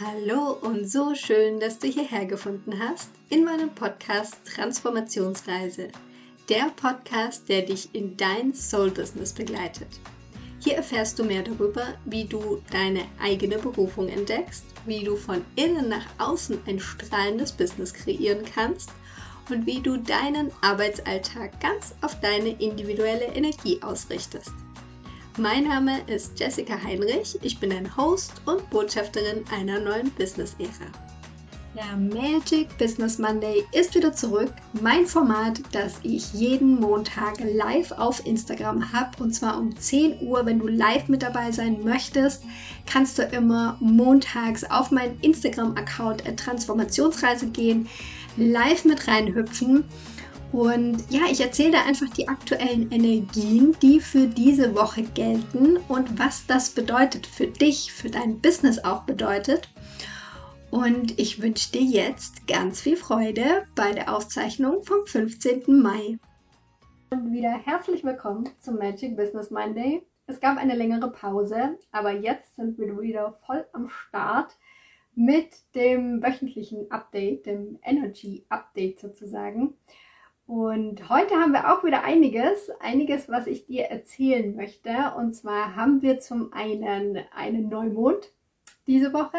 Hallo und so schön, dass du hierher gefunden hast in meinem Podcast Transformationsreise. Der Podcast, der dich in dein Soul-Business begleitet. Hier erfährst du mehr darüber, wie du deine eigene Berufung entdeckst, wie du von innen nach außen ein strahlendes Business kreieren kannst und wie du deinen Arbeitsalltag ganz auf deine individuelle Energie ausrichtest. Mein Name ist Jessica Heinrich, ich bin ein Host und Botschafterin einer neuen Business-Ära. Der Magic Business Monday ist wieder zurück. Mein Format, das ich jeden Montag live auf Instagram habe. Und zwar um 10 Uhr. Wenn du live mit dabei sein möchtest, kannst du immer montags auf meinen Instagram-Account Transformationsreise gehen, live mit reinhüpfen. Und ja, ich erzähle da einfach die aktuellen Energien, die für diese Woche gelten und was das bedeutet für dich, für dein Business auch bedeutet. Und ich wünsche dir jetzt ganz viel Freude bei der Aufzeichnung vom 15. Mai. Und wieder herzlich willkommen zum Magic Business Monday. Es gab eine längere Pause, aber jetzt sind wir wieder voll am Start mit dem wöchentlichen Update, dem Energy Update sozusagen. Und heute haben wir auch wieder einiges, einiges, was ich dir erzählen möchte. Und zwar haben wir zum einen einen Neumond diese Woche.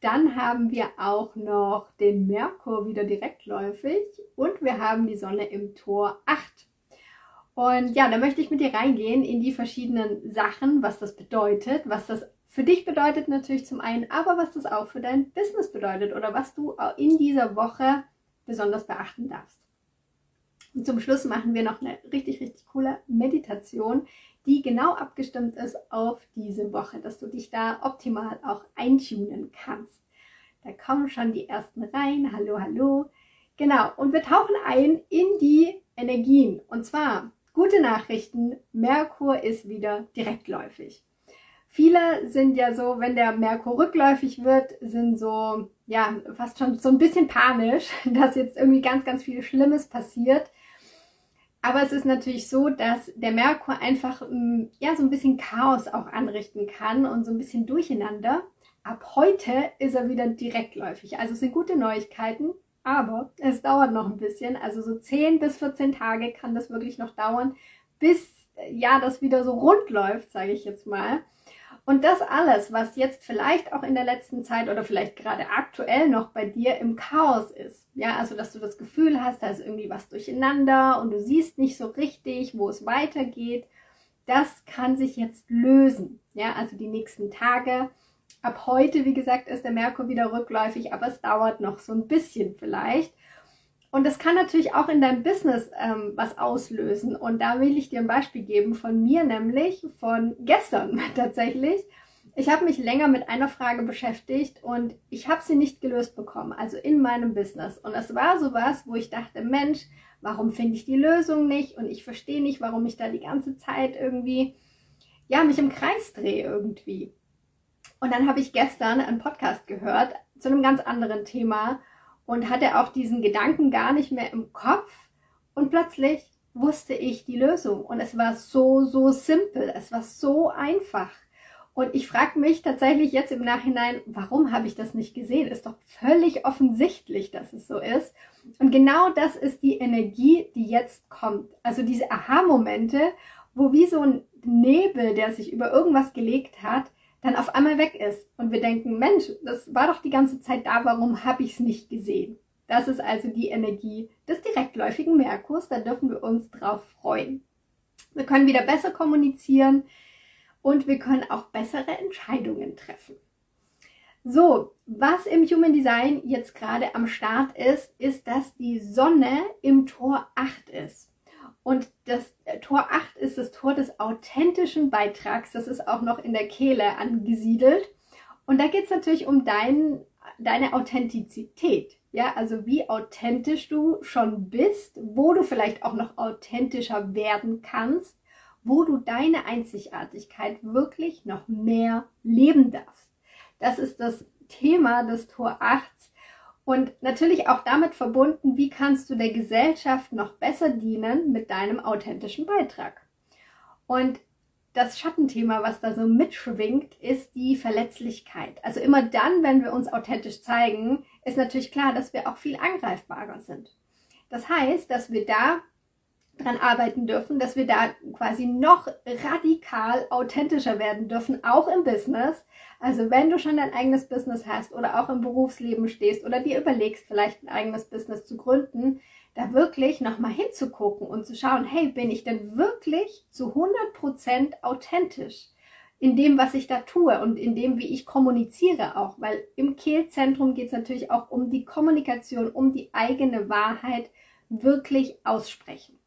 Dann haben wir auch noch den Merkur wieder direktläufig und wir haben die Sonne im Tor 8. Und ja, da möchte ich mit dir reingehen in die verschiedenen Sachen, was das bedeutet, was das für dich bedeutet natürlich zum einen, aber was das auch für dein Business bedeutet oder was du in dieser Woche besonders beachten darfst. Und zum Schluss machen wir noch eine richtig, richtig coole Meditation, die genau abgestimmt ist auf diese Woche, dass du dich da optimal auch eintunen kannst. Da kommen schon die ersten rein. Hallo, hallo. Genau. Und wir tauchen ein in die Energien. Und zwar gute Nachrichten. Merkur ist wieder direktläufig. Viele sind ja so, wenn der Merkur rückläufig wird, sind so, ja, fast schon so ein bisschen panisch, dass jetzt irgendwie ganz, ganz viel Schlimmes passiert. Aber es ist natürlich so, dass der Merkur einfach mm, ja so ein bisschen Chaos auch anrichten kann und so ein bisschen Durcheinander. Ab heute ist er wieder direktläufig. Also es sind gute Neuigkeiten, aber es dauert noch ein bisschen. Also so 10 bis 14 Tage kann das wirklich noch dauern, bis ja das wieder so rund läuft, sage ich jetzt mal. Und das alles, was jetzt vielleicht auch in der letzten Zeit oder vielleicht gerade aktuell noch bei dir im Chaos ist, ja, also dass du das Gefühl hast, da ist irgendwie was durcheinander und du siehst nicht so richtig, wo es weitergeht, das kann sich jetzt lösen, ja, also die nächsten Tage. Ab heute, wie gesagt, ist der Merkur wieder rückläufig, aber es dauert noch so ein bisschen vielleicht. Und das kann natürlich auch in deinem Business ähm, was auslösen. Und da will ich dir ein Beispiel geben von mir, nämlich von gestern tatsächlich. Ich habe mich länger mit einer Frage beschäftigt und ich habe sie nicht gelöst bekommen, also in meinem Business. Und es war sowas, wo ich dachte, Mensch, warum finde ich die Lösung nicht? Und ich verstehe nicht, warum ich da die ganze Zeit irgendwie, ja, mich im Kreis drehe irgendwie. Und dann habe ich gestern einen Podcast gehört zu einem ganz anderen Thema und hatte auch diesen Gedanken gar nicht mehr im Kopf und plötzlich wusste ich die Lösung und es war so, so simpel, es war so einfach. Und ich frage mich tatsächlich jetzt im Nachhinein, warum habe ich das nicht gesehen? Ist doch völlig offensichtlich, dass es so ist. Und genau das ist die Energie, die jetzt kommt. Also diese Aha-Momente, wo wie so ein Nebel, der sich über irgendwas gelegt hat, dann auf einmal weg ist und wir denken, Mensch, das war doch die ganze Zeit da, warum habe ich es nicht gesehen? Das ist also die Energie des direktläufigen Merkurs, da dürfen wir uns drauf freuen. Wir können wieder besser kommunizieren und wir können auch bessere Entscheidungen treffen. So, was im Human Design jetzt gerade am Start ist, ist, dass die Sonne im Tor 8 ist. Und das äh, Tor 8 ist das Tor des authentischen Beitrags. Das ist auch noch in der Kehle angesiedelt. Und da geht es natürlich um dein, deine Authentizität. Ja, also wie authentisch du schon bist, wo du vielleicht auch noch authentischer werden kannst, wo du deine Einzigartigkeit wirklich noch mehr leben darfst. Das ist das Thema des Tor 8 und natürlich auch damit verbunden, wie kannst du der Gesellschaft noch besser dienen mit deinem authentischen Beitrag. Und das Schattenthema, was da so mitschwingt, ist die Verletzlichkeit. Also immer dann, wenn wir uns authentisch zeigen, ist natürlich klar, dass wir auch viel angreifbarer sind. Das heißt, dass wir da dran arbeiten dürfen, dass wir da quasi noch radikal authentischer werden dürfen, auch im Business. Also wenn du schon dein eigenes Business hast oder auch im Berufsleben stehst oder dir überlegst, vielleicht ein eigenes Business zu gründen, da wirklich nochmal hinzugucken und zu schauen, hey, bin ich denn wirklich zu 100% authentisch in dem, was ich da tue und in dem, wie ich kommuniziere auch, weil im Kehlzentrum geht es natürlich auch um die Kommunikation, um die eigene Wahrheit wirklich aussprechen.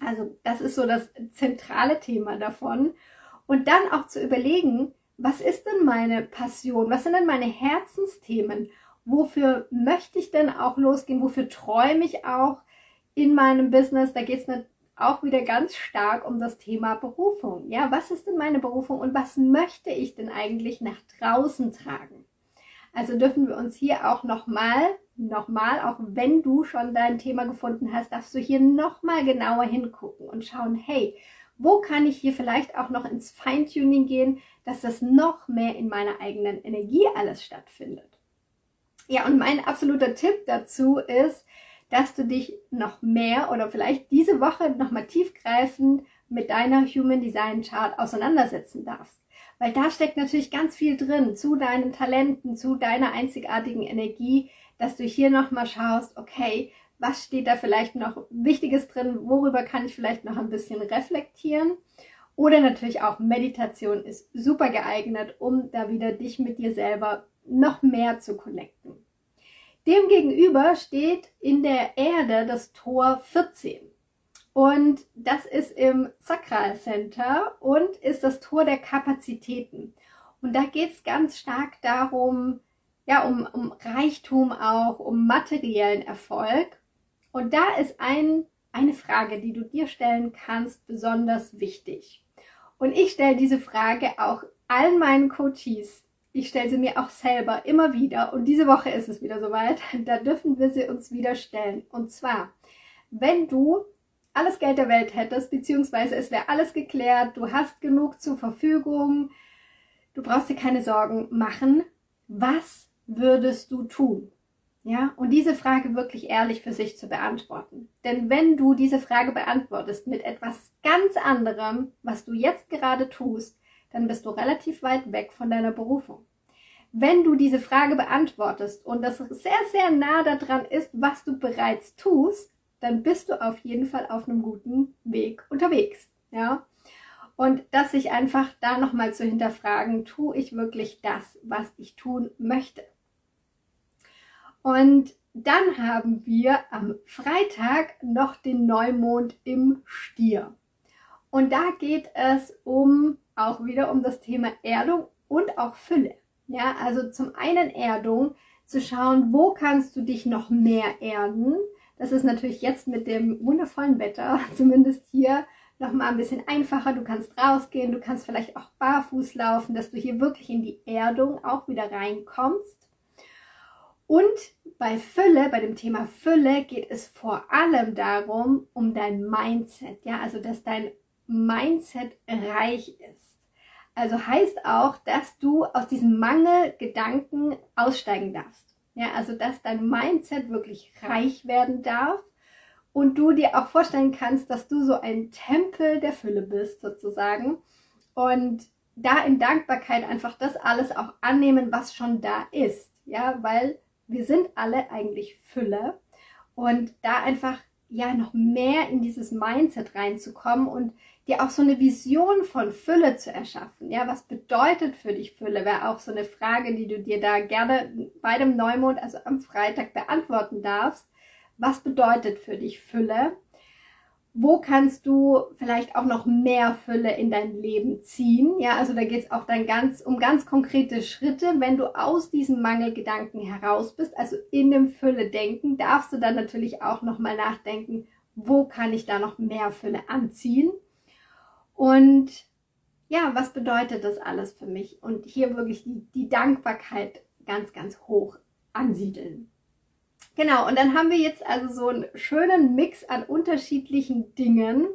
Also das ist so das zentrale Thema davon. Und dann auch zu überlegen, was ist denn meine Passion? Was sind denn meine Herzensthemen? Wofür möchte ich denn auch losgehen? Wofür träume ich auch in meinem Business? Da geht es auch wieder ganz stark um das Thema Berufung. Ja, was ist denn meine Berufung und was möchte ich denn eigentlich nach draußen tragen? Also dürfen wir uns hier auch nochmal nochmal, auch wenn du schon dein Thema gefunden hast, darfst du hier nochmal genauer hingucken und schauen, hey, wo kann ich hier vielleicht auch noch ins Feintuning gehen, dass das noch mehr in meiner eigenen Energie alles stattfindet. Ja, und mein absoluter Tipp dazu ist, dass du dich noch mehr oder vielleicht diese Woche nochmal tiefgreifend mit deiner Human Design Chart auseinandersetzen darfst. Weil da steckt natürlich ganz viel drin zu deinen Talenten, zu deiner einzigartigen Energie, dass du hier nochmal schaust, okay, was steht da vielleicht noch Wichtiges drin, worüber kann ich vielleicht noch ein bisschen reflektieren. Oder natürlich auch Meditation ist super geeignet, um da wieder dich mit dir selber noch mehr zu connecten. Demgegenüber steht in der Erde das Tor 14. Und das ist im Sakral Center und ist das Tor der Kapazitäten. Und da geht es ganz stark darum, ja, um, um Reichtum auch, um materiellen Erfolg. Und da ist ein, eine Frage, die du dir stellen kannst, besonders wichtig. Und ich stelle diese Frage auch allen meinen Coaches. Ich stelle sie mir auch selber immer wieder. Und diese Woche ist es wieder soweit. Da dürfen wir sie uns wieder stellen. Und zwar, wenn du alles Geld der Welt hättest, beziehungsweise es wäre alles geklärt, du hast genug zur Verfügung, du brauchst dir keine Sorgen machen, was würdest du tun? Ja, und diese Frage wirklich ehrlich für sich zu beantworten. Denn wenn du diese Frage beantwortest mit etwas ganz anderem, was du jetzt gerade tust, dann bist du relativ weit weg von deiner Berufung. Wenn du diese Frage beantwortest und das sehr, sehr nah daran ist, was du bereits tust, dann bist du auf jeden Fall auf einem guten Weg unterwegs. Ja, und das sich einfach da nochmal zu hinterfragen, tue ich wirklich das, was ich tun möchte? Und dann haben wir am Freitag noch den Neumond im Stier. Und da geht es um auch wieder um das Thema Erdung und auch Fülle. Ja, also zum einen Erdung, zu schauen, wo kannst du dich noch mehr erden. Das ist natürlich jetzt mit dem wundervollen Wetter, zumindest hier, noch mal ein bisschen einfacher. Du kannst rausgehen, du kannst vielleicht auch barfuß laufen, dass du hier wirklich in die Erdung auch wieder reinkommst. Und bei Fülle, bei dem Thema Fülle geht es vor allem darum, um dein Mindset. Ja, also dass dein Mindset reich ist. Also heißt auch, dass du aus diesem Mangelgedanken aussteigen darfst. Ja, also dass dein Mindset wirklich reich werden darf und du dir auch vorstellen kannst, dass du so ein Tempel der Fülle bist sozusagen und da in Dankbarkeit einfach das alles auch annehmen, was schon da ist. Ja, weil wir sind alle eigentlich Fülle und da einfach ja noch mehr in dieses Mindset reinzukommen und dir auch so eine Vision von Fülle zu erschaffen. Ja, was bedeutet für dich Fülle? Wäre auch so eine Frage, die du dir da gerne bei dem Neumond, also am Freitag beantworten darfst. Was bedeutet für dich Fülle? Wo kannst du vielleicht auch noch mehr Fülle in dein Leben ziehen? Ja, also da geht es auch dann ganz um ganz konkrete Schritte. Wenn du aus diesem Mangelgedanken heraus bist, also in dem Fülle denken, darfst du dann natürlich auch nochmal nachdenken, wo kann ich da noch mehr Fülle anziehen? Und ja, was bedeutet das alles für mich? Und hier wirklich die, die Dankbarkeit ganz, ganz hoch ansiedeln. Genau, und dann haben wir jetzt also so einen schönen Mix an unterschiedlichen Dingen,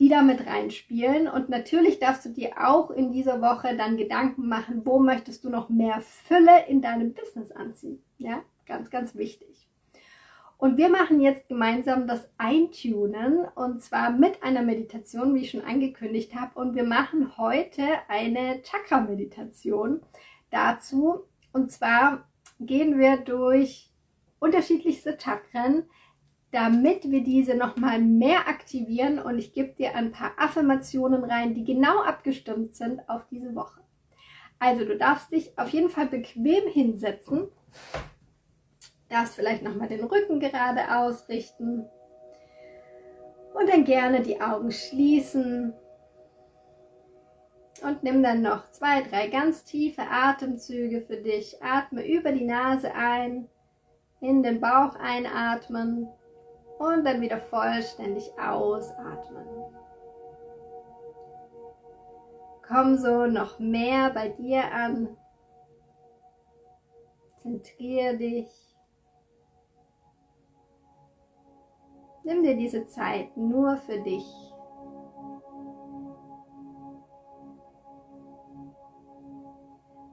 die da mit reinspielen. Und natürlich darfst du dir auch in dieser Woche dann Gedanken machen, wo möchtest du noch mehr Fülle in deinem Business anziehen. Ja, ganz, ganz wichtig. Und wir machen jetzt gemeinsam das Eintunen und zwar mit einer Meditation, wie ich schon angekündigt habe. Und wir machen heute eine Chakra-Meditation dazu. Und zwar gehen wir durch unterschiedlichste Chakren, damit wir diese nochmal mehr aktivieren. Und ich gebe dir ein paar Affirmationen rein, die genau abgestimmt sind auf diese Woche. Also du darfst dich auf jeden Fall bequem hinsetzen, darfst vielleicht nochmal den Rücken gerade ausrichten. Und dann gerne die Augen schließen. Und nimm dann noch zwei, drei ganz tiefe Atemzüge für dich. Atme über die Nase ein, in den Bauch einatmen und dann wieder vollständig ausatmen. Komm so noch mehr bei dir an. Zentriere dich. Nimm dir diese Zeit nur für dich.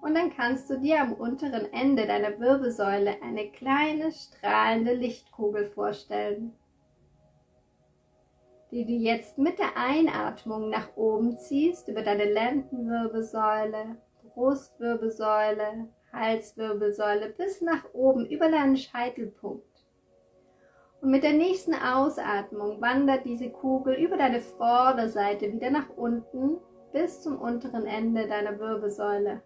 Und dann kannst du dir am unteren Ende deiner Wirbelsäule eine kleine strahlende Lichtkugel vorstellen die du jetzt mit der Einatmung nach oben ziehst, über deine Lendenwirbelsäule, Brustwirbelsäule, Halswirbelsäule bis nach oben über deinen Scheitelpunkt. Und mit der nächsten Ausatmung wandert diese Kugel über deine Vorderseite wieder nach unten bis zum unteren Ende deiner Wirbelsäule.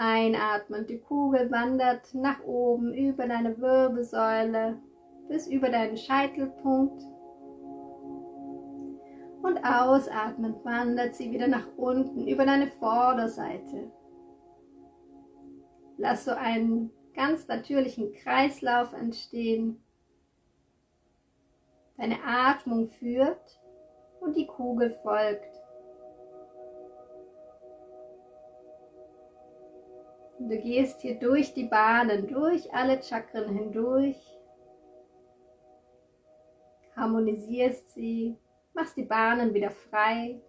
Einatmen, die Kugel wandert nach oben über deine Wirbelsäule bis über deinen Scheitelpunkt. Und ausatmend wandert sie wieder nach unten über deine Vorderseite. Lass so einen ganz natürlichen Kreislauf entstehen. Deine Atmung führt und die Kugel folgt. Du gehst hier durch die Bahnen, durch alle Chakren hindurch harmonisierst sie, machst die Bahnen wieder frei.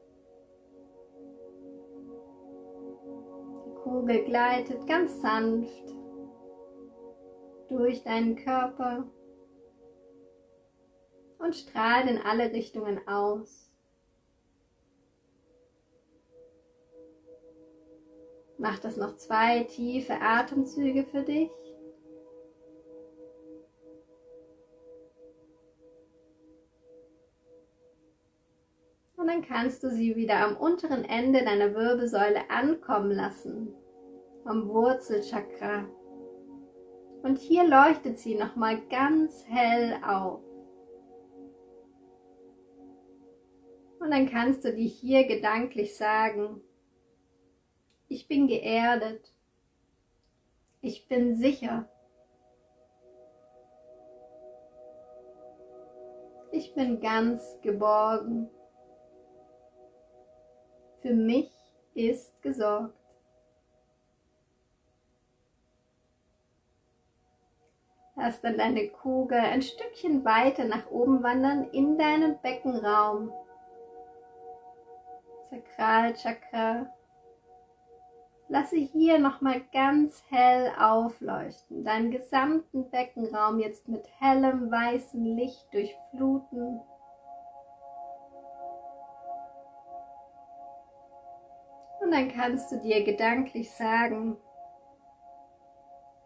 Die Kugel gleitet ganz sanft durch deinen Körper und strahlt in alle Richtungen aus. Mach das noch zwei tiefe Atemzüge für dich. und dann kannst du sie wieder am unteren Ende deiner Wirbelsäule ankommen lassen, am Wurzelchakra. Und hier leuchtet sie nochmal ganz hell auf. Und dann kannst du dir hier gedanklich sagen, ich bin geerdet, ich bin sicher, ich bin ganz geborgen. Für mich ist gesorgt. Lass dann deine Kugel ein Stückchen weiter nach oben wandern in deinen Beckenraum. Sakralchakra. Lasse hier nochmal ganz hell aufleuchten. Deinen gesamten Beckenraum jetzt mit hellem weißen Licht durchfluten. Und dann kannst du dir gedanklich sagen,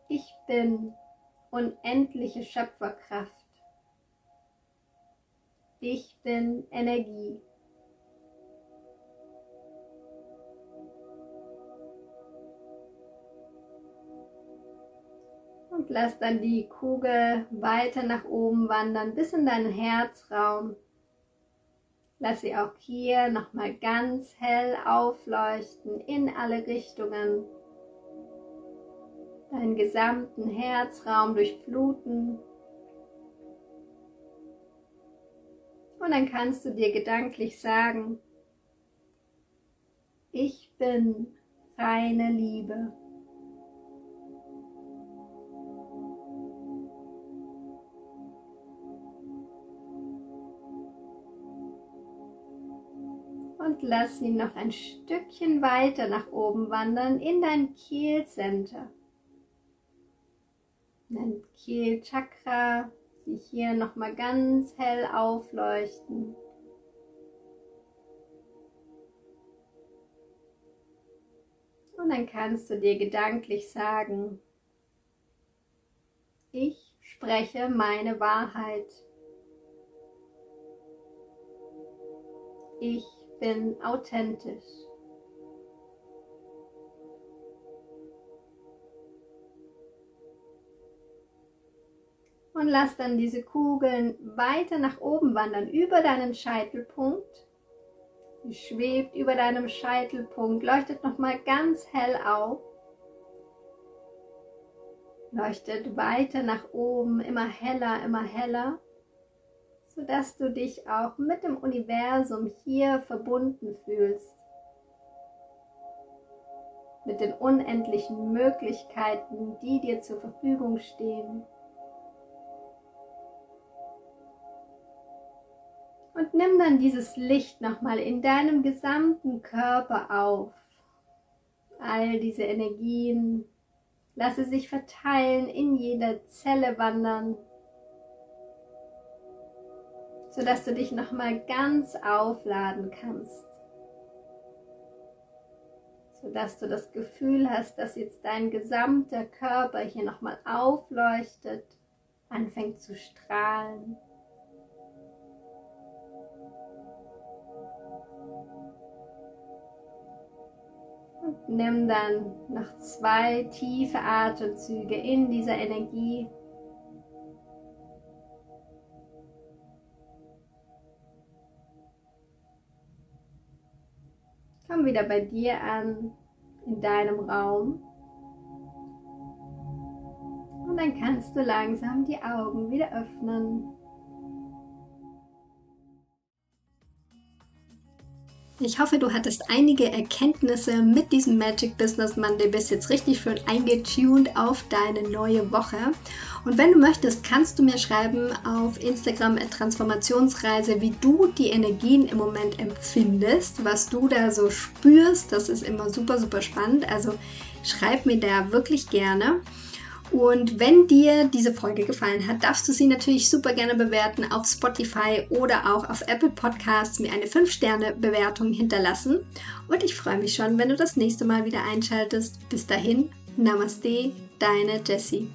ich bin unendliche Schöpferkraft. Ich bin Energie. Und lass dann die Kugel weiter nach oben wandern bis in deinen Herzraum. Lass sie auch hier nochmal ganz hell aufleuchten in alle Richtungen. Deinen gesamten Herzraum durchfluten. Und dann kannst du dir gedanklich sagen, ich bin reine Liebe. Lass ihn noch ein Stückchen weiter nach oben wandern in dein Kehlcenter. Dein Kehlchakra sich hier nochmal ganz hell aufleuchten. Und dann kannst du dir gedanklich sagen, ich spreche meine Wahrheit. Ich bin authentisch. Und lass dann diese Kugeln weiter nach oben wandern, über deinen Scheitelpunkt. Sie schwebt über deinem Scheitelpunkt, leuchtet nochmal ganz hell auf. Leuchtet weiter nach oben, immer heller, immer heller, sodass du dich auch mit dem Universum hier verbunden fühlst. Mit den unendlichen Möglichkeiten, die dir zur Verfügung stehen. Und nimm dann dieses Licht nochmal in deinem gesamten Körper auf. All diese Energien, lasse sich verteilen, in jeder Zelle wandern, sodass du dich nochmal ganz aufladen kannst. Sodass du das Gefühl hast, dass jetzt dein gesamter Körper hier nochmal aufleuchtet, anfängt zu strahlen. Nimm dann noch zwei tiefe Atemzüge in dieser Energie. Komm wieder bei dir an, in deinem Raum. Und dann kannst du langsam die Augen wieder öffnen. Ich hoffe, du hattest einige Erkenntnisse mit diesem Magic Business Monday, bist jetzt richtig schön eingetuned auf deine neue Woche. Und wenn du möchtest, kannst du mir schreiben auf Instagram Transformationsreise, wie du die Energien im Moment empfindest, was du da so spürst. Das ist immer super, super spannend. Also schreib mir da wirklich gerne. Und wenn dir diese Folge gefallen hat, darfst du sie natürlich super gerne bewerten auf Spotify oder auch auf Apple Podcasts, mir eine 5-Sterne-Bewertung hinterlassen. Und ich freue mich schon, wenn du das nächste Mal wieder einschaltest. Bis dahin, Namaste, deine Jessie.